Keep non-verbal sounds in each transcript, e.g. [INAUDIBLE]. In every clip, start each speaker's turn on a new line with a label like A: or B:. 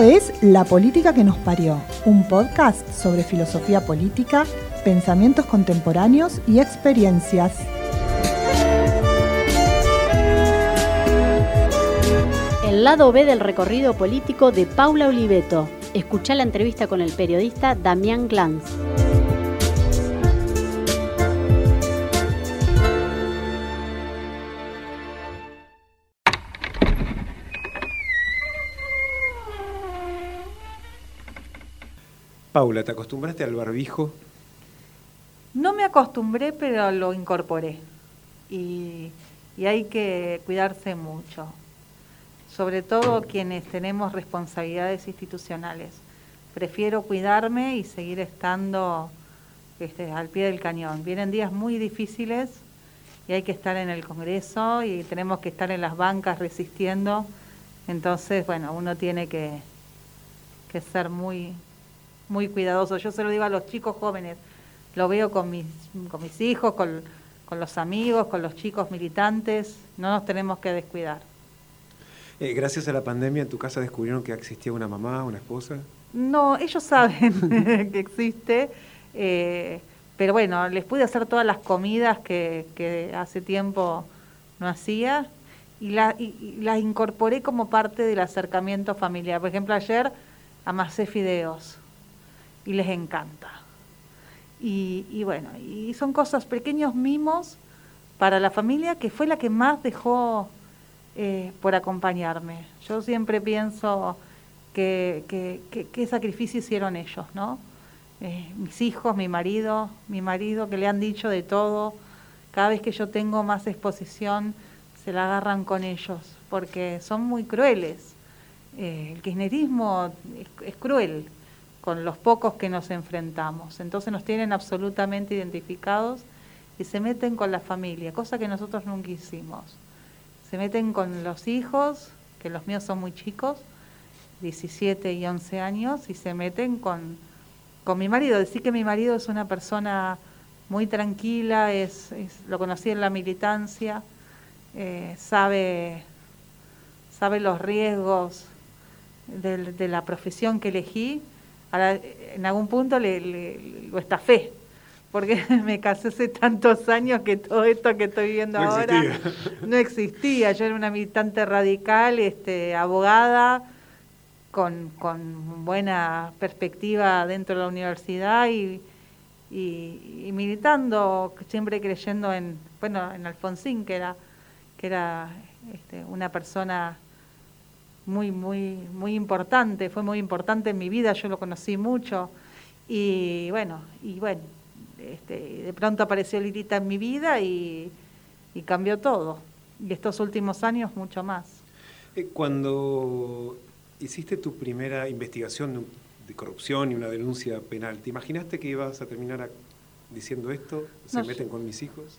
A: Es La Política que nos parió, un podcast sobre filosofía política, pensamientos contemporáneos y experiencias.
B: El lado B del recorrido político de Paula Oliveto. Escucha la entrevista con el periodista Damián Glanz.
C: Paula, ¿te acostumbraste al barbijo?
D: No me acostumbré, pero lo incorporé. Y, hay que cuidarse mucho, sobre todo quienes tenemos responsabilidades institucionales. Prefiero cuidarme y seguir estando este, al pie del cañón. Vienen días muy difíciles y hay que estar en el Congreso y tenemos que estar en las bancas resistiendo. Entonces, bueno, uno tiene que, que ser muy, muy cuidadoso. Yo se lo digo a los chicos jóvenes, lo veo con mis, con mis hijos, con, los amigos, con los chicos militantes, no nos tenemos que descuidar.
C: Eh, gracias a la pandemia en tu casa descubrieron que existía una mamá, una esposa.
D: No, ellos saben [LAUGHS] que existe, eh, pero bueno, les pude hacer todas las comidas que, que hace tiempo no hacía y, la, y las incorporé como parte del acercamiento familiar. Por ejemplo, ayer amasé fideos y les encanta. Y, bueno, y son cosas, pequeños mimos para la familia que fue la que más dejó eh, por acompañarme. Yo siempre pienso que, qué sacrificio hicieron ellos, ¿no? Eh, mis hijos, mi marido, mi marido que le han dicho de todo, cada vez que yo tengo más exposición se la agarran con ellos, porque son muy crueles. Eh, el kirchnerismo es cruel con los pocos que nos enfrentamos. Entonces nos tienen absolutamente identificados y se meten con la familia, cosa que nosotros nunca hicimos. Se meten con los hijos, que los míos son muy chicos, 17 y 11 años, y se meten con, con mi marido. Decir que mi marido es una persona muy tranquila, es, lo conocí en la militancia, eh, sabe, sabe los riesgos de la profesión que elegí Ahora, en algún punto le, lo estafé, porque [LAUGHS] me casé hace tantos años que todo esto que estoy viviendo ahora no existía. Yo era una militante radical, este, abogada, con, buena perspectiva dentro de la universidad y, militando, siempre creyendo en, bueno, en Alfonsín, que era, que era este, una persona muy, muy, muy importante, fue muy importante en mi vida, yo lo conocí mucho y bueno, y bueno, este, de pronto apareció Lirita en mi vida y, cambió todo. Y estos últimos años mucho más.
C: Eh, cuando hiciste tu primera investigación de corrupción y una denuncia penal, ¿te imaginaste que ibas a terminar diciendo esto? ¿Se meten con mis hijos?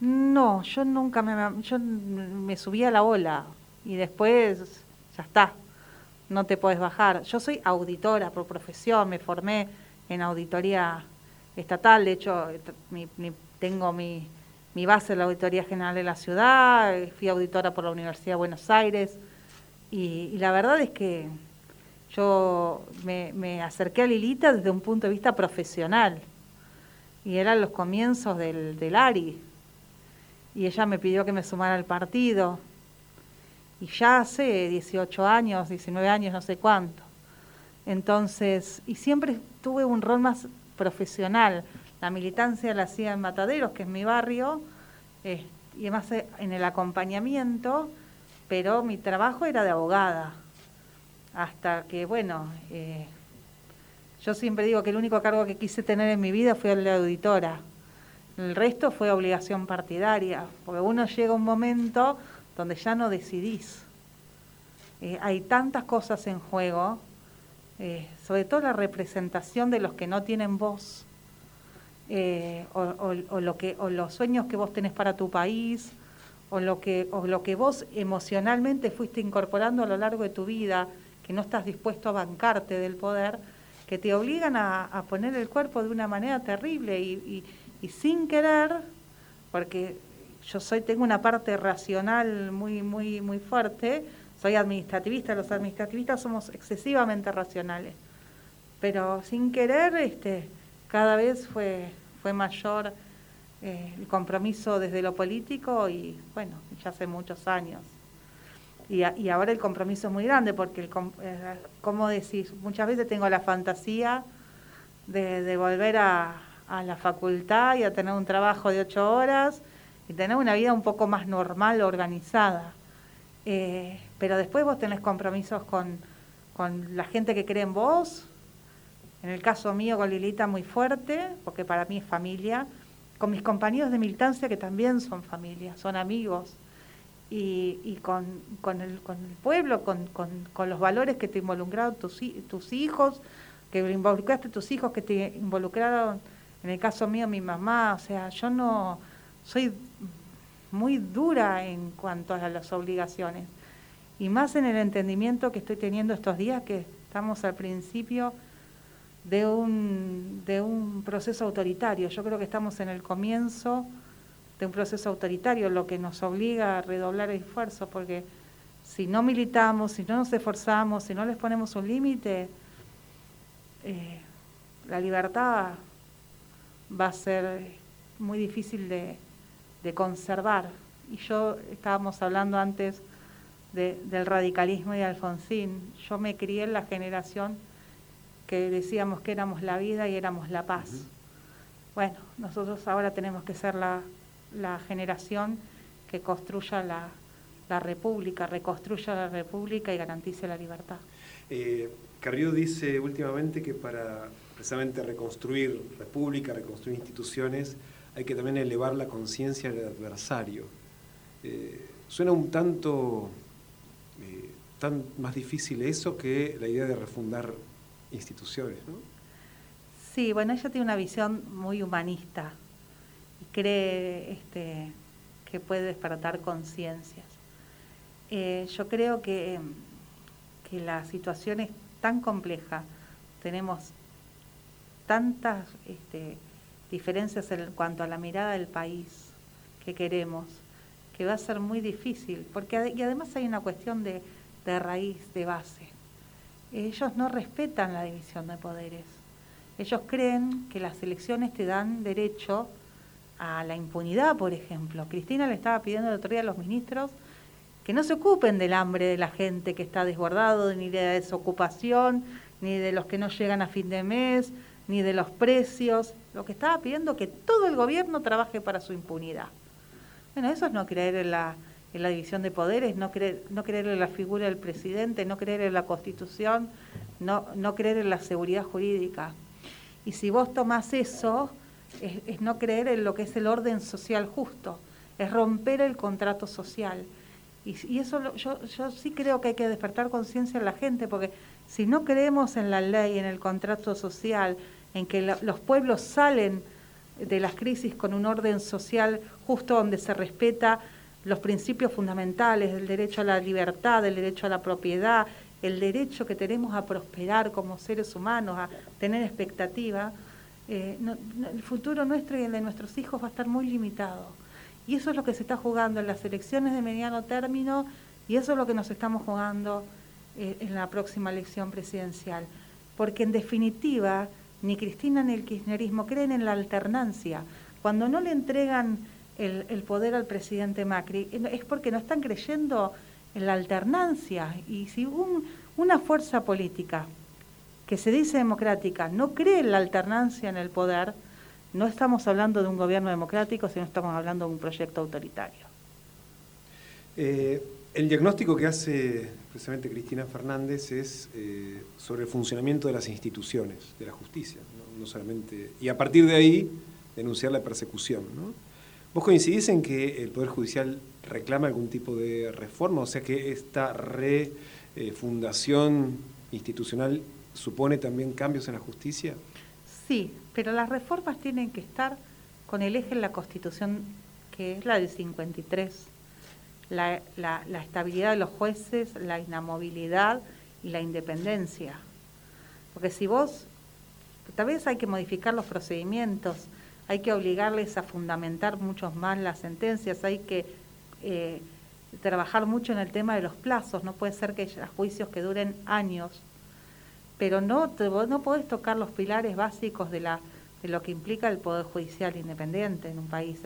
D: No, yo nunca me, yo me subí a la ola y después está, no te puedes bajar. Yo soy auditora por profesión, me formé en auditoría estatal, de hecho tengo mi, base en la Auditoría General de la Ciudad, fui auditora por la Universidad de Buenos Aires. Y, la verdad es que yo me, acerqué a Lilita desde un punto de vista profesional. Y eran los comienzos del, del ARI. Y ella me pidió que me sumara al partido y ya hace 18 años, 19 años, no sé cuánto. Entonces, y siempre tuve un rol más profesional. La militancia la hacía en Mataderos, que es mi barrio, eh, y además eh, en el acompañamiento, pero mi trabajo era de abogada. Hasta que, bueno, eh, yo siempre digo que el único cargo que quise tener en mi vida fue el de auditora. El resto fue obligación partidaria, porque uno llega un momento donde ya no decidís. Eh, hay tantas cosas en juego, eh, sobre todo la representación de los que no tienen voz, eh, o, lo que, o los sueños que vos tenés para tu país, o lo, que, o lo que vos emocionalmente fuiste incorporando a lo largo de tu vida, que no estás dispuesto a bancarte del poder, que te obligan a, poner el cuerpo de una manera terrible y, y sin querer, porque yo soy, tengo una parte racional muy, muy, muy fuerte, soy administrativista, los administrativistas somos excesivamente racionales, pero sin querer este, cada vez fue, fue mayor eh, el compromiso desde lo político y bueno, ya hace muchos años. Y, ahora el compromiso es muy grande porque, el, eh, como decís, muchas veces tengo la fantasía de, de volver a, a la facultad y a tener un trabajo de ocho horas y tener una vida un poco más normal, organizada. Eh, pero después vos tenés compromisos con, con la gente que cree en vos, en el caso mío con Lilita muy fuerte, porque para mí es familia, con mis compañeros de militancia que también son familia, son amigos, y, y con, con, el, con el pueblo, con, con, los valores que te involucraron tus, tus hijos, que involucraste tus hijos, que te involucraron, en el caso mío, mi mamá, o sea, yo no soy muy dura en cuanto a las obligaciones, y más en el entendimiento que estoy teniendo estos días, que estamos al principio de un, de un proceso autoritario. Yo creo que estamos en el comienzo de un proceso autoritario, lo que nos obliga a redoblar el esfuerzo, porque si no militamos, si no nos esforzamos, si no les ponemos un límite, eh, la libertad va a ser muy difícil de, de conservar. Y yo estábamos hablando antes del radicalismo y de Alfonsín. Yo me crié en la generación que decíamos que éramos la vida y éramos la paz. Bueno, nosotros ahora tenemos que ser la, generación que construya la, república, reconstruya la república y garantice la libertad.
C: Eh, Carrillo dice últimamente que para precisamente reconstruir república, reconstruir instituciones, hay que también elevar la conciencia del adversario. Eh, suena un tanto eh, tan más difícil eso que la idea de refundar instituciones, ¿no?
D: Sí, bueno, ella tiene una visión muy humanista y cree este, que puede despertar conciencias. Eh, yo creo que, que la situación es tan compleja, tenemos tantas este, diferencias en cuanto a la mirada del país que queremos, que va a ser muy difícil, porque y además hay una cuestión de, de raíz, de base. Ellos no respetan la división de poderes. Ellos creen que las elecciones te dan derecho a la impunidad, por ejemplo. Cristina le estaba pidiendo el otro día a los ministros que no se ocupen del hambre de la gente que está desbordado, ni de la desocupación, ni de los que no llegan a fin de mes, ni de los precios. Lo que estaba pidiendo que todo el gobierno trabaje para su impunidad. Bueno, eso es no creer en la, en la división de poderes, no creer, no creer en la figura del presidente, no creer en la constitución, no, no creer en la seguridad jurídica. Y si vos tomás eso, es, no creer en lo que es el orden social justo, es romper el contrato social. Y, y eso yo, yo sí creo que hay que despertar conciencia en la gente, porque si no creemos en la ley, en el contrato social, en que los pueblos salen de las crisis con un orden social justo donde se respeta los principios fundamentales del derecho a la libertad, del derecho a la propiedad, el derecho que tenemos a prosperar como seres humanos, a tener expectativa, eh, el futuro nuestro y el de nuestros hijos va a estar muy limitado. Y eso es lo que se está jugando en las elecciones de mediano término y eso es lo que nos estamos jugando eh, en la próxima elección presidencial. Porque en definitiva, ni Cristina ni el kirchnerismo creen en la alternancia. Cuando no le entregan el, poder al presidente Macri es porque no están creyendo en la alternancia. Y si una fuerza política que se dice democrática no cree en la alternancia en el poder, no estamos hablando de un gobierno democrático, sino estamos hablando de un proyecto autoritario.
C: Eh, el diagnóstico que hace precisamente Cristina Fernández es eh, sobre el funcionamiento de las instituciones, de la justicia, ¿no? solamente y a partir de ahí denunciar la persecución. ¿no? ¿Vos coincidís en que el Poder Judicial reclama algún tipo de reforma? O sea que esta refundación institucional supone también cambios en la justicia?
D: Sí, pero las reformas tienen que estar con el eje en la Constitución, que es la del 53 la, la, estabilidad de los jueces, la inamovilidad y la independencia. Porque si vos, tal vez hay que modificar los procedimientos, hay que obligarles a fundamentar mucho más las sentencias, hay que eh, trabajar mucho en el tema de los plazos, no puede ser que haya juicios que duren años, pero no, no podés tocar los pilares básicos de, la, de lo que implica el Poder Judicial independiente en un país,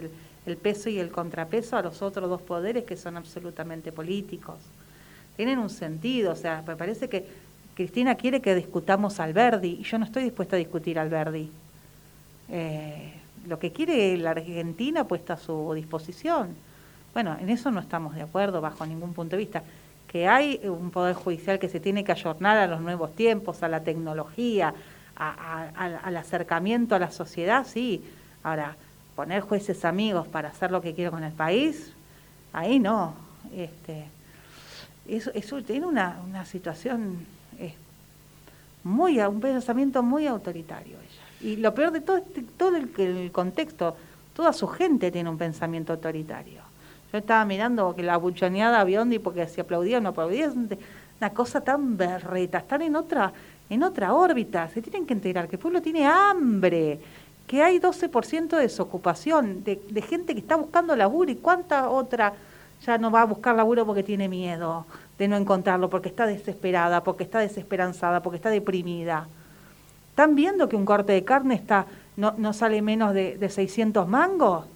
D: peso y el contrapeso a los otros dos poderes que son absolutamente políticos. Tienen un sentido, o sea, me parece que Cristina quiere que discutamos al Verdi y yo no estoy dispuesta a discutir al Verdi. Eh, lo que quiere la Argentina puesta a su disposición. Bueno, en eso no estamos de acuerdo bajo ningún punto de vista. Que hay un poder judicial que se tiene que ayornar a los nuevos tiempos, a la tecnología, al acercamiento a la sociedad, sí. Ahora, poner jueces amigos para hacer lo que quiero con el país, ahí no. Este, eso, tiene una, una situación, muy, un pensamiento muy autoritario ella. Y lo peor de todo es todo el, el contexto, toda su gente tiene un pensamiento autoritario. Yo estaba mirando que la buchoneada a Biondi porque si aplaudía o no aplaudía, una cosa tan berreta, están en otra, en otra órbita, se tienen que enterar que el pueblo tiene hambre, que hay 12% de desocupación, de, gente que está buscando laburo y cuánta otra ya no va a buscar laburo porque tiene miedo de no encontrarlo, porque está desesperada, porque está desesperanzada, porque está deprimida. ¿Están viendo que un corte de carne está no, no sale menos de, de 600 mangos?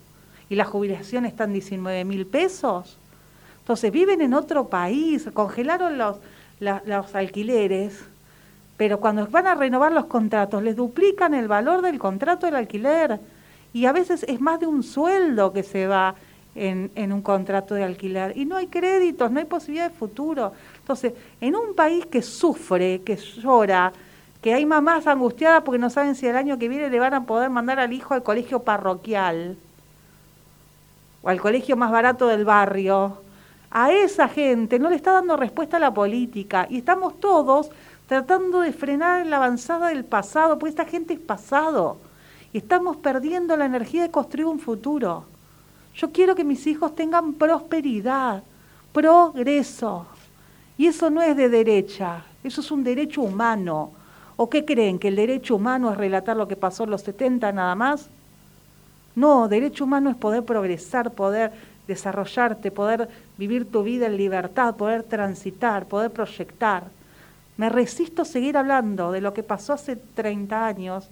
D: y la jubilación está en 19 mil pesos. Entonces viven en otro país, congelaron los, los alquileres, pero cuando van a renovar los contratos les duplican el valor del contrato del alquiler. Y a veces es más de un sueldo que se va en, un contrato de alquiler. Y no hay créditos, no hay posibilidad de futuro. Entonces, en un país que sufre, que llora, que hay mamás angustiadas porque no saben si el año que viene le van a poder mandar al hijo al colegio parroquial, o al colegio más barato del barrio, a esa gente no le está dando respuesta la política. Y estamos todos tratando de frenar la avanzada del pasado, porque esta gente es pasado y estamos perdiendo la energía de construir un futuro. Yo quiero que mis hijos tengan prosperidad, progreso. Y eso no es de derecha, eso es un derecho humano. ¿O qué creen? ¿Que el derecho humano es relatar lo que pasó en los 70 nada más? No, derecho humano es poder progresar, poder desarrollarte, poder vivir tu vida en libertad, poder transitar, poder proyectar. Me resisto a seguir hablando de lo que pasó hace 30 años,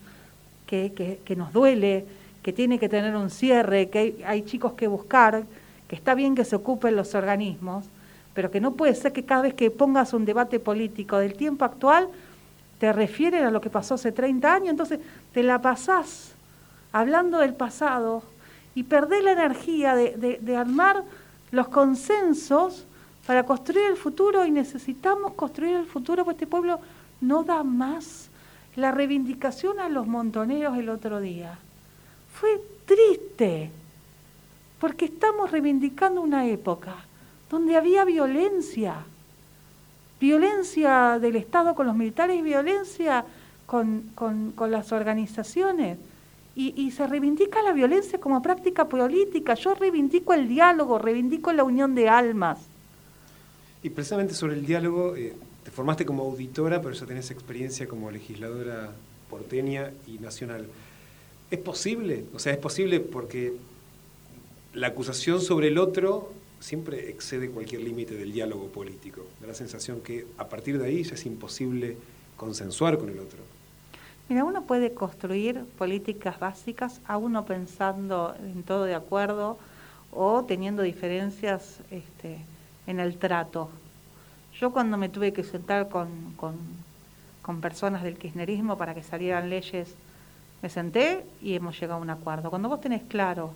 D: que, nos duele, que tiene que tener un cierre, que hay, chicos que buscar, que está bien que se ocupen los organismos, pero que no puede ser que cada vez que pongas un debate político del tiempo actual, te refieren a lo que pasó hace 30 años, entonces te la pasás hablando del pasado y perder la energía de, armar los consensos para construir el futuro y necesitamos construir el futuro porque este pueblo no da más. La reivindicación a los montoneros el otro día fue triste porque estamos reivindicando una época donde había violencia, violencia del Estado con los militares y violencia con las organizaciones y, se reivindica la violencia como práctica política. Yo reivindico el diálogo, reivindico la unión de almas.
C: Y precisamente sobre el diálogo, eh, te formaste como auditora, pero ya tenés experiencia como legisladora porteña y nacional. ¿Es posible? O sea, es posible porque la acusación sobre el otro siempre excede cualquier límite del diálogo político. Da la sensación que a partir de ahí ya es imposible consensuar con el otro.
D: Mira, uno puede construir políticas básicas, a uno pensando en todo de acuerdo o teniendo diferencias este, en el trato. Yo cuando me tuve que sentar con, con, personas del kirchnerismo para que salieran leyes, me senté y hemos llegado a un acuerdo. Cuando vos tenés claro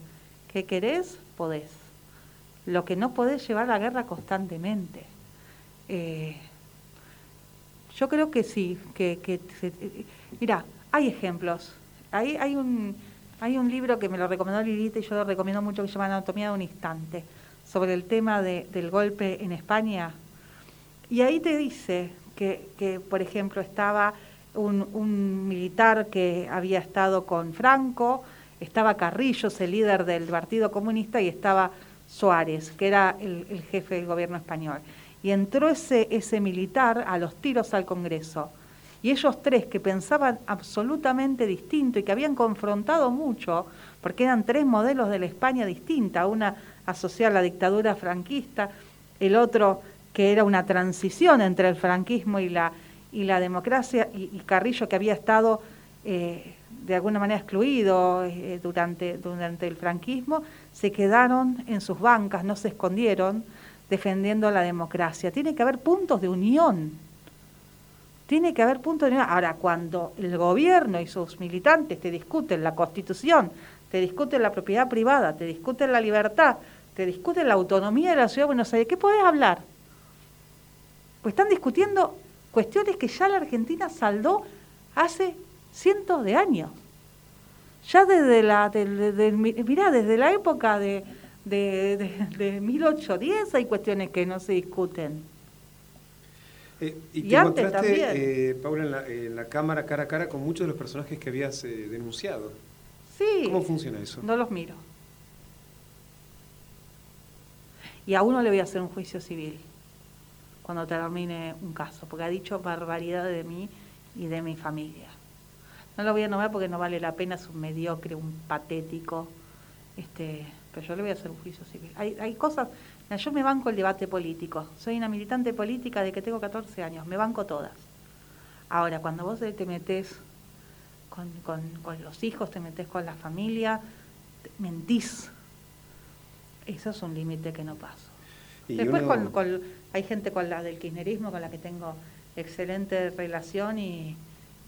D: qué querés, podés. Lo que no podés llevar la guerra constantemente. Eh, yo creo que sí, que, que mira, hay ejemplos. Hay, hay, un, hay un libro que me lo recomendó Lilita y yo lo recomiendo mucho que se llama Anatomía de un Instante, sobre el tema de, del golpe en España. Y ahí te dice que, que por ejemplo, estaba un, un, militar que había estado con Franco, estaba Carrillos, el líder del Partido Comunista, y estaba Suárez, que era el, el jefe del gobierno español y entró ese, ese militar a los tiros al Congreso. Y ellos tres que pensaban absolutamente distinto y que habían confrontado mucho, porque eran tres modelos de la España distinta, una asociada a la dictadura franquista el otro que era una transición entre el franquismo y la, y la democracia, y, Carrillo que había estado eh, de alguna manera excluido eh, durante, durante el franquismo, se quedaron en sus bancas, no se escondieron defendiendo la democracia. Tiene que haber puntos de unión. Tiene que haber puntos de unión. Ahora, cuando el gobierno y sus militantes te discuten la constitución, te discuten la propiedad privada, te discuten la libertad, te discuten la autonomía de la ciudad de Buenos Aires, ¿qué podés hablar? Pues están discutiendo cuestiones que ya la Argentina saldó hace cientos de años. Ya desde la, desde la época de, de, 1810 hay cuestiones que no se discuten.
C: Eh, y, te encontraste, eh, Paula, en la, cámara cara a cara con muchos de los personajes que habías eh, denunciado.
D: Sí.
C: ¿Cómo funciona eso?
D: No los miro. Y a uno le voy a hacer un juicio civil cuando termine un caso, porque ha dicho barbaridad de mí y de mi familia. No lo voy a nombrar porque no vale la pena, es un mediocre, un patético, este, pero yo le voy a hacer un juicio civil. Hay, hay cosas, yo me banco el debate político, soy una militante política de que tengo 14 años, me banco todas. Ahora, cuando vos te metés con, con, con los hijos, te metés con la familia, mentís. Eso es un límite que no paso. Después con, hay gente con la del kirchnerismo con la que tengo excelente relación y,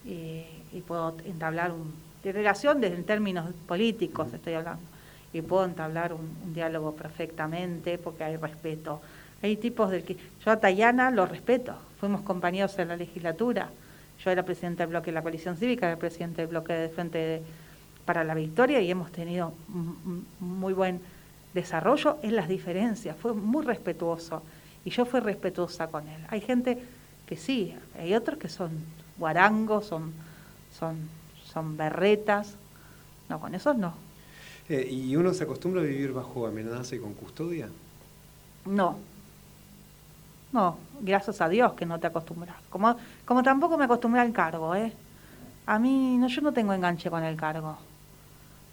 D: y, puedo entablar un, de relación desde en términos políticos estoy hablando, y puedo entablar un, diálogo perfectamente porque hay respeto. Hay tipos del que yo a Tayana lo respeto, fuimos compañeros en la legislatura, yo era presidente del bloque de la coalición cívica, era presidente del bloque de Frente para la Victoria y hemos tenido muy buen desarrollo en las diferencias, fue muy respetuoso y yo fui respetuosa con él. Hay gente que sí, hay otros que son guarangos, son, son, son berretas, no, con esos no.
C: Eh, ¿Y uno se acostumbra a vivir bajo amenaza y con custodia?
D: No, no, gracias a Dios que no te acostumbras. Como, como tampoco me acostumbré al cargo, ¿eh? A mí, no, yo no tengo enganche con el cargo.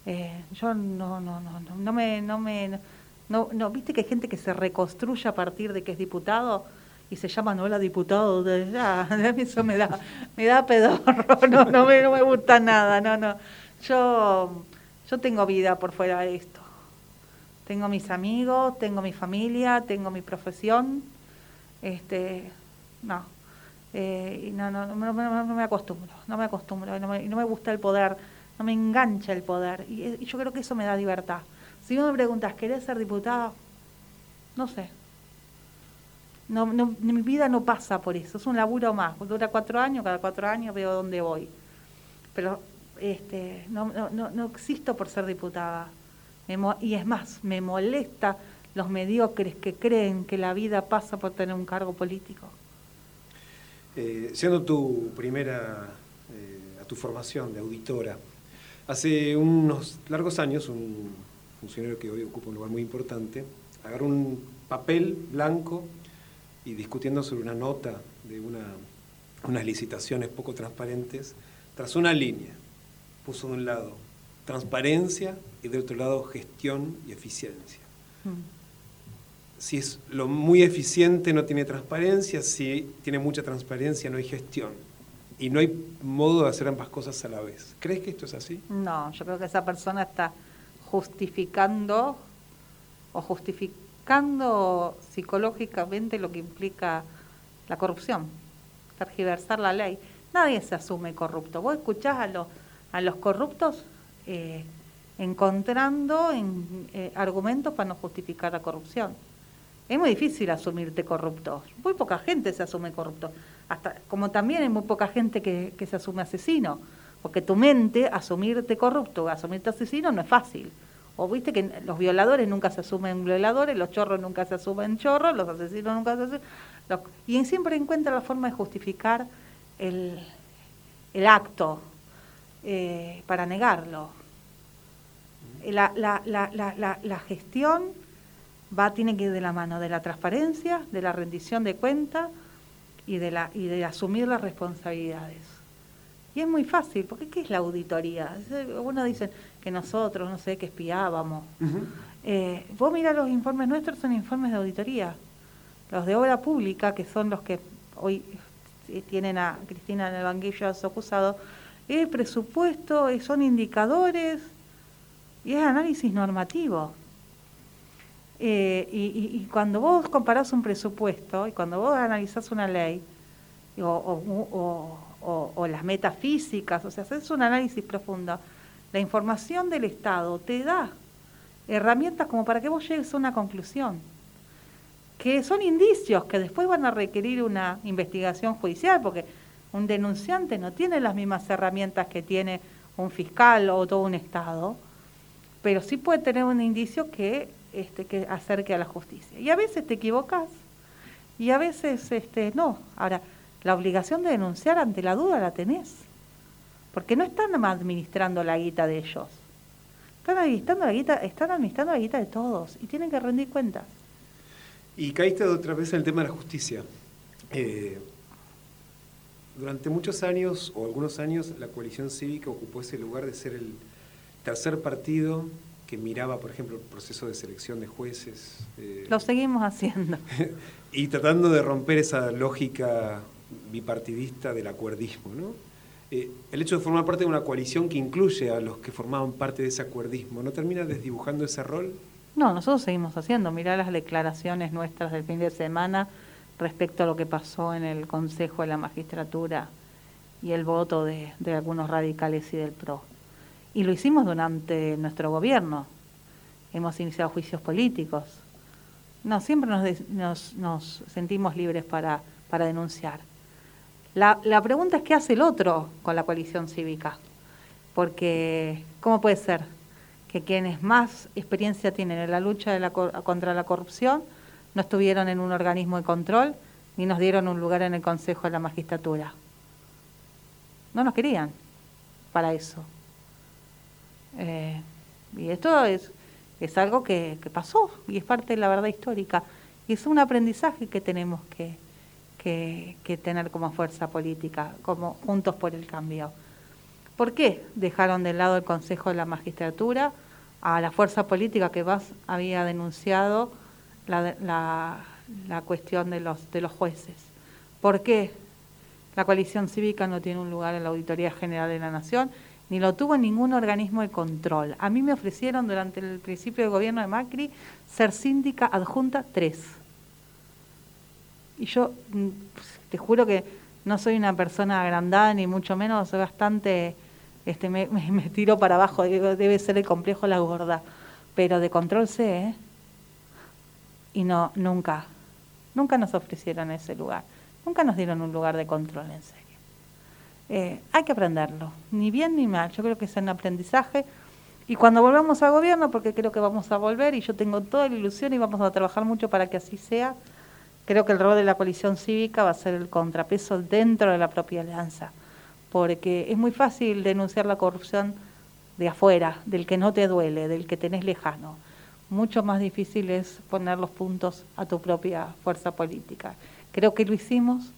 D: Eh, yo no, no, no, no, me, no me, no, no, viste que hay gente que se reconstruye a partir de que es diputado y se llama no diputado, de, ya, eso me da, me da pedorro, [LAUGHS] no, no me, no me gusta nada, no, no. Yo, yo tengo vida por fuera de esto. Tengo mis amigos, tengo mi familia, tengo mi profesión este, no. Eh, y no, no, no, no, me acostumbro, no me acostumbro, y no me, no gusta el poder, no me engancha el poder. Y, yo creo que eso me da libertad. Si vos me preguntas, ¿querés ser diputada? No sé. No, no, mi vida no pasa por eso, es un laburo más. Dura cuatro años, cada cuatro años veo dónde voy. Pero este, no, no, no existo por ser diputada. y es más, me molesta los mediocres que creen que la vida pasa por tener un cargo político.
C: Eh, siendo tu primera, eh, a tu formación de auditora, hace unos largos años un funcionario que hoy ocupa un lugar muy importante agarró un papel blanco y discutiendo sobre una nota de una, unas licitaciones poco transparentes, trazó una línea, puso de un lado transparencia y de otro lado gestión y eficiencia. Mm si es lo muy eficiente no tiene transparencia, si tiene mucha transparencia no hay gestión. Y no hay modo de hacer ambas cosas a la vez. ¿Crees que esto es así?
D: No, yo creo que esa persona está justificando o justificando psicológicamente lo que implica la corrupción, tergiversar la ley. Nadie se asume corrupto. Vos escuchás a los, a los corruptos eh, encontrando en, eh, argumentos para no justificar la corrupción es muy difícil asumirte corrupto. Muy poca gente se asume corrupto. Hasta, como también hay muy poca gente que, se asume asesino. Porque tu mente, asumirte corrupto, asumirte asesino no es fácil. O viste que los violadores nunca se asumen violadores, los chorros nunca se asumen chorros, los asesinos nunca se asumen. y siempre encuentra la forma de justificar el, acto eh, para negarlo. La, la, la, la gestión va tiene que ir de la mano de la transparencia, de la rendición de cuentas y de la y de asumir las responsabilidades. Y es muy fácil, porque ¿qué es la auditoría? Algunos dicen que nosotros, no sé, que espiábamos. Eh, vos mirá los informes nuestros, son informes de auditoría. los de obra pública, que son los que hoy eh, tienen a Cristina en el banquillo de los acusados, es presupuesto, son indicadores y es análisis normativo. Eh, y, cuando vos comparás un presupuesto y cuando vos analizás una ley o, o las metafísicas, o sea, haces un análisis profundo, la información del Estado te da herramientas como para que vos llegues a una conclusión, que son indicios que después van a requerir una investigación judicial, porque un denunciante no tiene las mismas herramientas que tiene un fiscal o todo un Estado, pero sí puede tener un indicio que, este, que acerque a la justicia. Y a veces te equivocas y a veces este, no. Ahora, la obligación de denunciar ante la duda la tenés, porque no están administrando la guita de ellos. Están administrando la guita, están administrando la guita de todos y tienen que rendir cuentas.
C: Y caíste otra vez en el tema de la justicia. Eh, durante muchos años, o algunos años, la coalición cívica ocupó ese lugar de ser el tercer partido que miraba, por ejemplo, el proceso de selección de jueces.
D: Eh, Lo seguimos haciendo. [LAUGHS]
C: y tratando de romper esa lógica bipartidista del acuerdismo. ¿no? Eh, el hecho de formar parte de una coalición que incluye a los que formaban parte de ese acuerdismo, ¿no termina desdibujando ese rol?
D: No, nosotros seguimos haciendo. Mirá las declaraciones nuestras del fin de semana respecto a lo que pasó en el Consejo de la Magistratura y el voto de, algunos radicales y del PRO. Y lo hicimos durante nuestro gobierno. Hemos iniciado juicios políticos. No, siempre nos, nos, sentimos libres para, para denunciar. La, la, pregunta es qué hace el otro con la coalición cívica. Porque, ¿cómo puede ser que quienes más experiencia tienen en la lucha de la, contra la corrupción no estuvieron en un organismo de control ni nos dieron un lugar en el Consejo de la Magistratura. No nos querían para eso. Eh, y esto es, es algo que, pasó y es parte de la verdad histórica. Y es un aprendizaje que tenemos que, que, tener como fuerza política, como Juntos por el Cambio. ¿Por qué dejaron de lado el Consejo de la Magistratura a la fuerza política que más había denunciado la, la, cuestión de los, de los jueces. ¿Por qué la coalición cívica no tiene un lugar en la Auditoría General de la Nación? Ni lo tuvo ningún organismo de control. A mí me ofrecieron durante el principio del gobierno de Macri ser síndica adjunta 3. Y yo mm, te juro que no soy una persona agrandada, ni mucho menos, soy bastante, este, me, [LAUGHS] tiro para abajo, debe ser el complejo la gorda. Pero de control sé, ¿eh? y no, nunca, nunca nos ofrecieron ese lugar, nunca nos dieron un lugar de control en serio. Eh, hay que aprenderlo, ni bien ni mal, yo creo que es un aprendizaje. Y cuando volvamos al gobierno, porque creo que vamos a volver y yo tengo toda la ilusión y vamos a trabajar mucho para que así sea, creo que el rol de la coalición cívica va a ser el contrapeso dentro de la propia alianza, porque es muy fácil denunciar la corrupción de afuera, del que no te duele, del que tenés lejano mucho más difícil es poner los puntos a tu propia fuerza política. Creo que lo hicimos,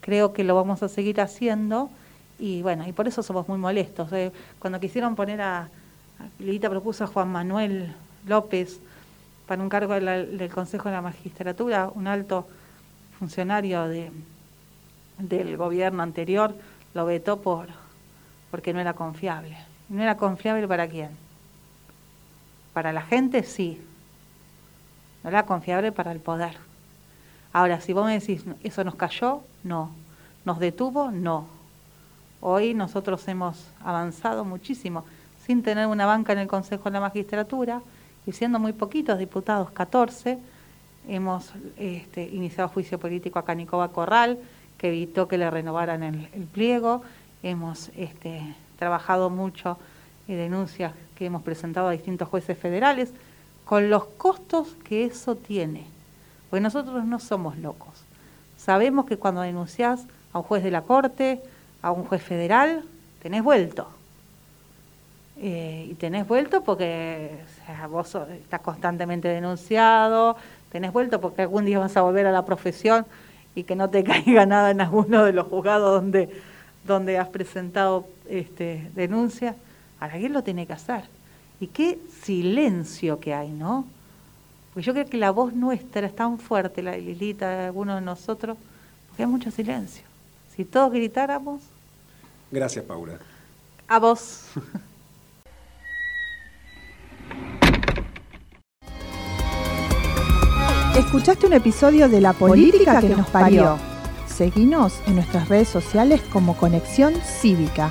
D: creo que lo vamos a seguir haciendo y bueno, y por eso somos muy molestos. ¿eh? Cuando quisieron poner a, Lilita propuso a Juan Manuel López para un cargo del Consejo de la Magistratura, un alto funcionario de, del gobierno anterior, lo vetó por porque no era confiable. ¿No era confiable para quién? Para la gente sí, no era confiable para el poder. Ahora, si vos me decís, ¿eso nos cayó? No. ¿Nos detuvo? No. Hoy nosotros hemos avanzado muchísimo sin tener una banca en el Consejo de la Magistratura y siendo muy poquitos diputados, 14, hemos este, iniciado juicio político a Canicoba Corral, que evitó que le renovaran el, pliego. Hemos este, trabajado mucho en denuncias que hemos presentado a distintos jueces federales, con los costos que eso tiene. Porque nosotros no somos locos. Sabemos que cuando denunciás a un juez de la Corte, a un juez federal, tenés vuelto. Eh, y tenés vuelto porque vos estás constantemente denunciado, tenés vuelto porque algún día vas a volver a la profesión y que no te [LAUGHS] caiga nada en alguno de los juzgados donde, donde has presentado este, denuncia. Ahora, ¿quién lo tiene que hacer? Y qué silencio que hay, ¿no? Porque yo creo que la voz nuestra es tan fuerte, la de Lilita, de algunos de nosotros, porque hay mucho silencio. Si todos gritáramos...
C: Gracias, Paula.
D: A vos. [LAUGHS]
A: Escuchaste un episodio de La Política, que, nos parió. Seguinos en nuestras redes sociales como Conexión Cívica.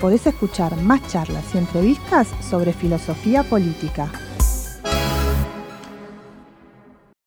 A: Podés escuchar más charlas y entrevistas sobre filosofía política.